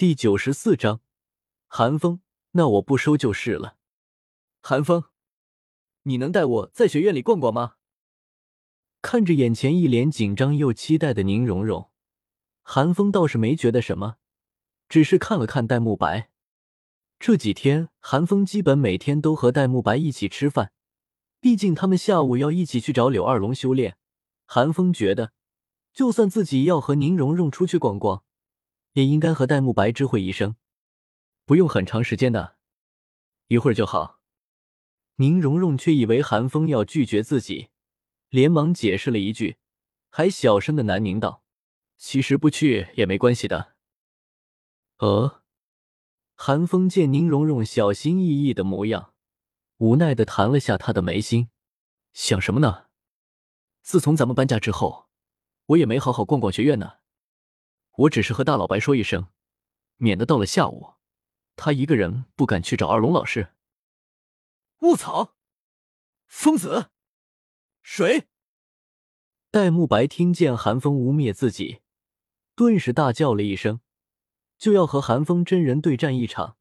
第九十四章，寒风，那我不收就是了。寒风，你能带我在学院里逛逛吗？看着眼前一脸紧张又期待的宁荣荣，寒风倒是没觉得什么，只是看了看戴沐白。这几天，寒风基本每天都和戴沐白一起吃饭，毕竟他们下午要一起去找柳二龙修炼。寒风觉得，就算自己要和宁荣荣出去逛逛。也应该和戴沐白知会一声，不用很长时间的，一会儿就好。宁荣荣却以为韩风要拒绝自己，连忙解释了一句，还小声的喃宁道：“其实不去也没关系的。”呃，韩风见宁荣荣小心翼翼的模样，无奈的弹了下他的眉心，想什么呢？自从咱们搬家之后，我也没好好逛逛学院呢。我只是和大老白说一声，免得到了下午，他一个人不敢去找二龙老师。卧槽！疯子！谁？戴沐白听见寒风污蔑自己，顿时大叫了一声，就要和寒风真人对战一场。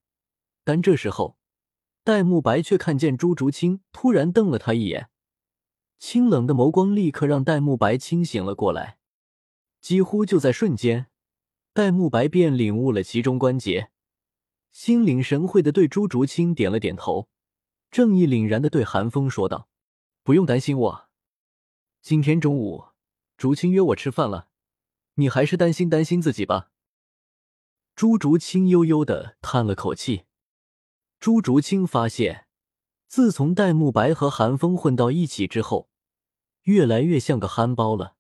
但这时候，戴沐白却看见朱竹清突然瞪了他一眼，清冷的眸光立刻让戴沐白清醒了过来，几乎就在瞬间。戴沐白便领悟了其中关节，心领神会的对朱竹清点了点头，正义凛然的对韩风说道：“不用担心我，今天中午竹清约我吃饭了，你还是担心担心自己吧。”朱竹清悠悠的叹了口气。朱竹清发现，自从戴沐白和韩风混到一起之后，越来越像个憨包了。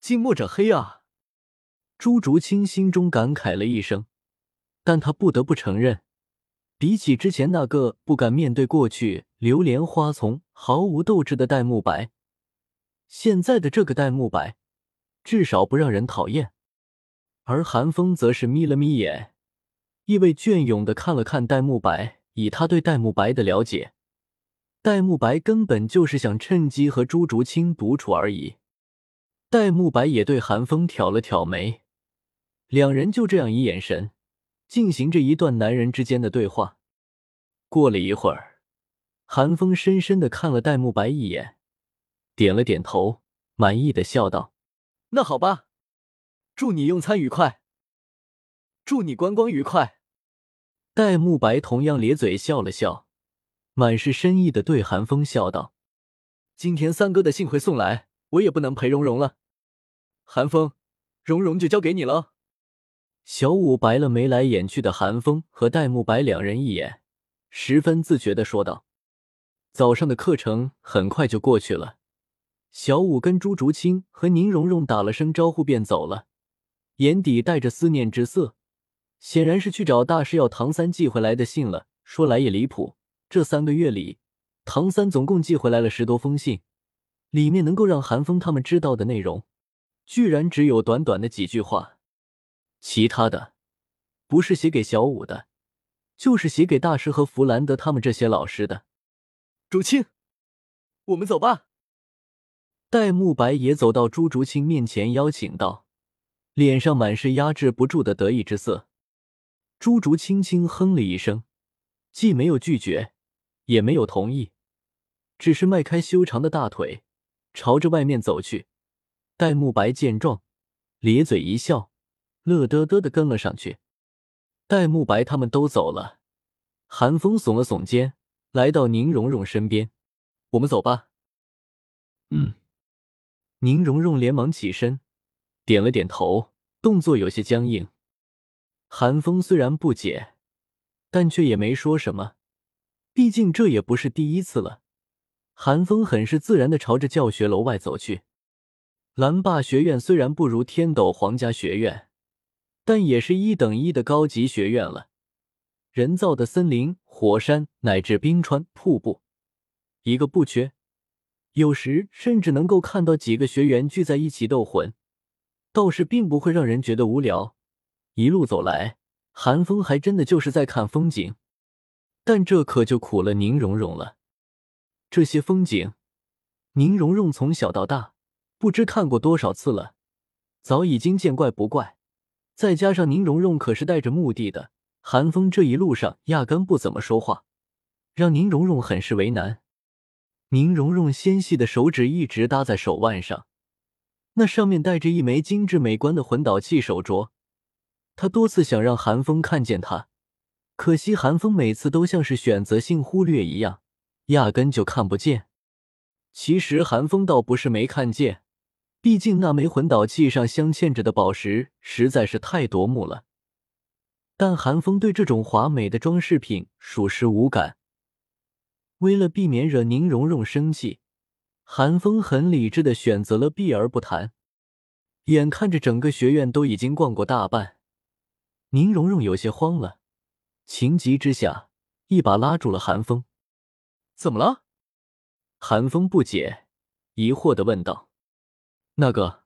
近墨者黑啊！朱竹清心中感慨了一声，但他不得不承认，比起之前那个不敢面对过去流连花丛、毫无斗志的戴沐白，现在的这个戴沐白至少不让人讨厌。而韩风则是眯了眯眼，意味隽永的看了看戴沐白。以他对戴沐白的了解，戴沐白根本就是想趁机和朱竹清独处而已。戴沐白也对韩风挑了挑眉。两人就这样以眼神进行着一段男人之间的对话。过了一会儿，韩风深深的看了戴沐白一眼，点了点头，满意的笑道：“那好吧，祝你用餐愉快，祝你观光愉快。”戴沐白同样咧嘴笑了笑，满是深意的对韩风笑道：“今天三哥的幸会送来，我也不能陪蓉蓉了。韩风，蓉蓉就交给你了。”小五白了眉来眼去的韩风和戴沐白两人一眼，十分自觉的说道：“早上的课程很快就过去了。”小五跟朱竹清和宁荣荣打了声招呼便走了，眼底带着思念之色，显然是去找大师要唐三寄回来的信了。说来也离谱，这三个月里，唐三总共寄回来了十多封信，里面能够让韩风他们知道的内容，居然只有短短的几句话。其他的，不是写给小五的，就是写给大师和弗兰德他们这些老师的。竹青，我们走吧。戴沐白也走到朱竹清面前，邀请道，脸上满是压制不住的得意之色。朱竹清轻哼了一声，既没有拒绝，也没有同意，只是迈开修长的大腿，朝着外面走去。戴沐白见状，咧嘴一笑。乐得得的跟了上去，戴沐白他们都走了，韩风耸了耸肩，来到宁荣荣身边：“我们走吧。”嗯，宁荣荣连忙起身，点了点头，动作有些僵硬。韩风虽然不解，但却也没说什么，毕竟这也不是第一次了。韩风很是自然的朝着教学楼外走去。蓝霸学院虽然不如天斗皇家学院。但也是一等一的高级学院了，人造的森林、火山乃至冰川、瀑布，一个不缺。有时甚至能够看到几个学员聚在一起斗魂，倒是并不会让人觉得无聊。一路走来，寒风还真的就是在看风景，但这可就苦了宁荣荣了。这些风景，宁荣荣从小到大不知看过多少次了，早已经见怪不怪。再加上宁荣荣可是带着目的的，韩风这一路上压根不怎么说话，让宁荣荣很是为难。宁荣荣纤细的手指一直搭在手腕上，那上面带着一枚精致美观的魂导器手镯。他多次想让韩风看见他，可惜韩风每次都像是选择性忽略一样，压根就看不见。其实韩风倒不是没看见，毕竟那枚魂导器上镶嵌着的宝石实在是太夺目了。但韩风对这种华美的装饰品属实无感。为了避免惹宁荣荣生气，韩风很理智的选择了避而不谈。眼看着整个学院都已经逛过大半，宁荣荣有些慌了，情急之下一把拉住了韩风。怎么了？韩风不解，疑惑的问道：“那个？”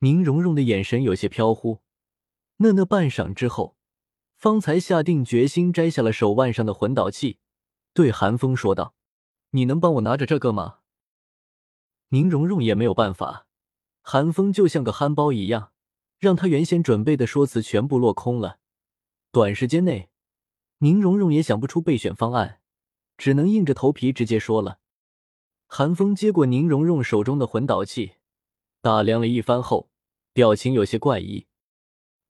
宁荣荣的眼神有些飘忽，讷讷半晌之后，方才下定决心摘下了手腕上的魂导器。对韩风说道：“你能帮我拿着这个吗？”宁荣荣也没有办法，韩风就像个憨包一样，让他原先准备的说辞全部落空了。短时间内，宁荣荣也想不出备选方案，只能硬着头皮直接说了。韩风接过宁荣荣手中的魂导器，打量了一番后，表情有些怪异：“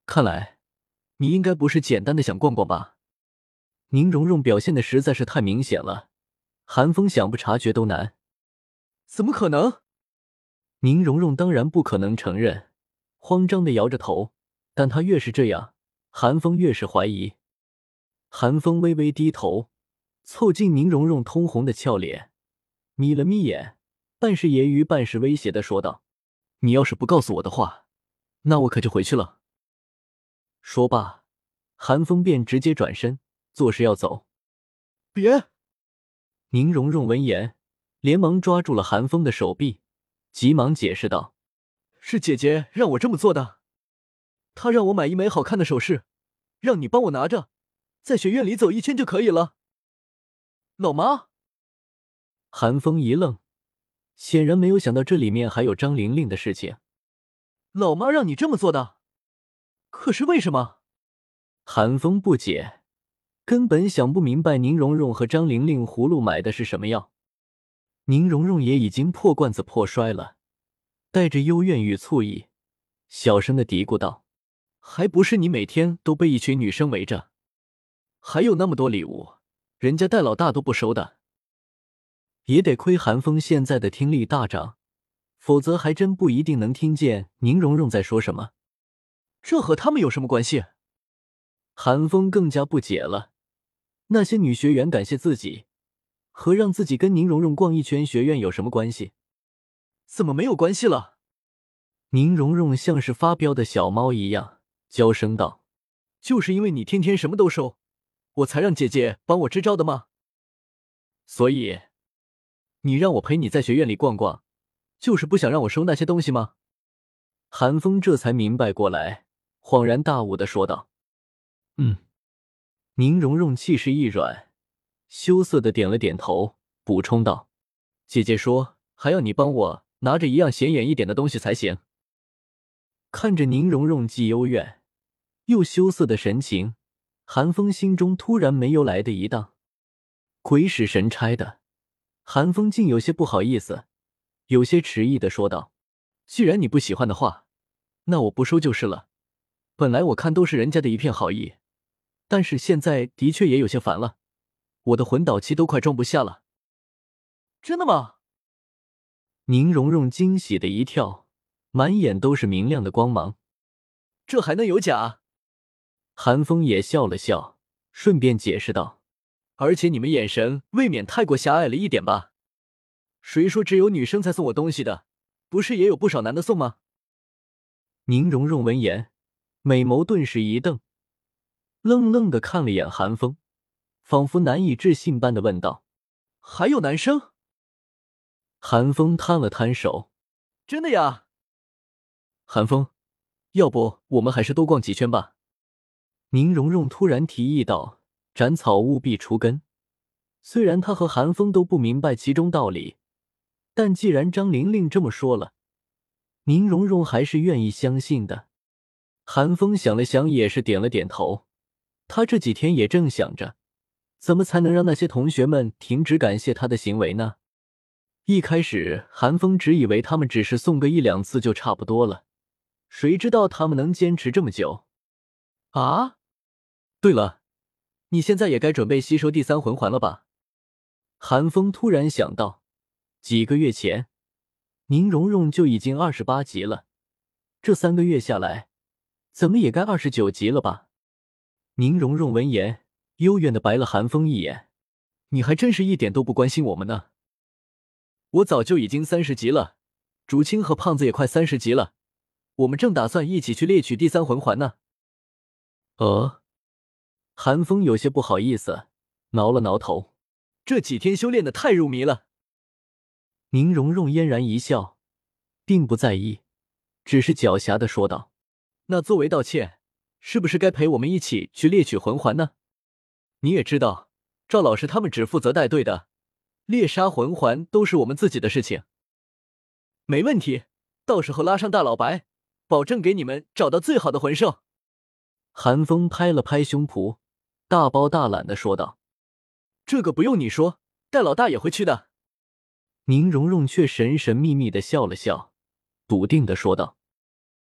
看来，你应该不是简单的想逛逛吧？”宁荣荣表现的实在是太明显了，韩风想不察觉都难。怎么可能？宁荣荣当然不可能承认，慌张的摇着头。但他越是这样，韩风越是怀疑。韩风微微低头，凑近宁荣荣通红的俏脸，眯了眯眼，半是揶揄半是威胁的说道：“你要是不告诉我的话，那我可就回去了。”说罢，韩风便直接转身。作势要走，别！宁荣荣闻言，连忙抓住了韩风的手臂，急忙解释道：“是姐姐让我这么做的，她让我买一枚好看的首饰，让你帮我拿着，在学院里走一圈就可以了。”老妈，韩风一愣，显然没有想到这里面还有张玲玲的事情。老妈让你这么做的，可是为什么？韩风不解。根本想不明白宁荣荣和张玲玲葫芦买的是什么药。宁荣荣也已经破罐子破摔了，带着幽怨与醋意，小声的嘀咕道：“还不是你每天都被一群女生围着，还有那么多礼物，人家戴老大都不收的。”也得亏韩风现在的听力大涨，否则还真不一定能听见宁荣荣在说什么。这和他们有什么关系？韩风更加不解了。那些女学员感谢自己，和让自己跟宁荣荣逛一圈学院有什么关系？怎么没有关系了？宁荣荣像是发飙的小猫一样娇声道：“就是因为你天天什么都收，我才让姐姐帮我支招的吗？所以，你让我陪你在学院里逛逛，就是不想让我收那些东西吗？”韩风这才明白过来，恍然大悟的说道：“嗯。”宁荣荣气势一软，羞涩的点了点头，补充道：“姐姐说还要你帮我拿着一样显眼一点的东西才行。”看着宁荣荣既幽怨又羞涩的神情，韩风心中突然没由来的一荡。鬼使神差的，韩风竟有些不好意思，有些迟疑的说道：“既然你不喜欢的话，那我不收就是了。本来我看都是人家的一片好意。”但是现在的确也有些烦了，我的魂导器都快装不下了。真的吗？宁荣荣惊喜的一跳，满眼都是明亮的光芒。这还能有假？韩风也笑了笑，顺便解释道：“而且你们眼神未免太过狭隘了一点吧？谁说只有女生才送我东西的？不是也有不少男的送吗？”宁荣荣闻言，美眸顿时一瞪。愣愣的看了眼韩风，仿佛难以置信般的问道：“还有男生？”韩风摊了摊手：“真的呀。”韩风，要不我们还是多逛几圈吧？”宁荣荣突然提议道：“斩草务必除根。”虽然他和韩风都不明白其中道理，但既然张玲玲这么说了，宁荣荣还是愿意相信的。韩风想了想，也是点了点头。他这几天也正想着，怎么才能让那些同学们停止感谢他的行为呢？一开始，韩风只以为他们只是送个一两次就差不多了，谁知道他们能坚持这么久？啊，对了，你现在也该准备吸收第三魂环了吧？韩风突然想到，几个月前，宁荣荣就已经二十八级了，这三个月下来，怎么也该二十九级了吧？宁荣荣闻言，幽怨的白了韩风一眼：“你还真是一点都不关心我们呢。我早就已经三十级了，竹青和胖子也快三十级了，我们正打算一起去猎取第三魂环呢。”呃，韩风有些不好意思，挠了挠头：“这几天修炼的太入迷了。”宁荣荣嫣然一笑，并不在意，只是狡黠的说道：“那作为道歉。”是不是该陪我们一起去猎取魂环呢？你也知道，赵老师他们只负责带队的，猎杀魂环都是我们自己的事情。没问题，到时候拉上大老白，保证给你们找到最好的魂兽。韩风拍了拍胸脯，大包大揽的说道：“这个不用你说，戴老大也会去的。”宁荣荣却神神秘秘的笑了笑，笃定的说道。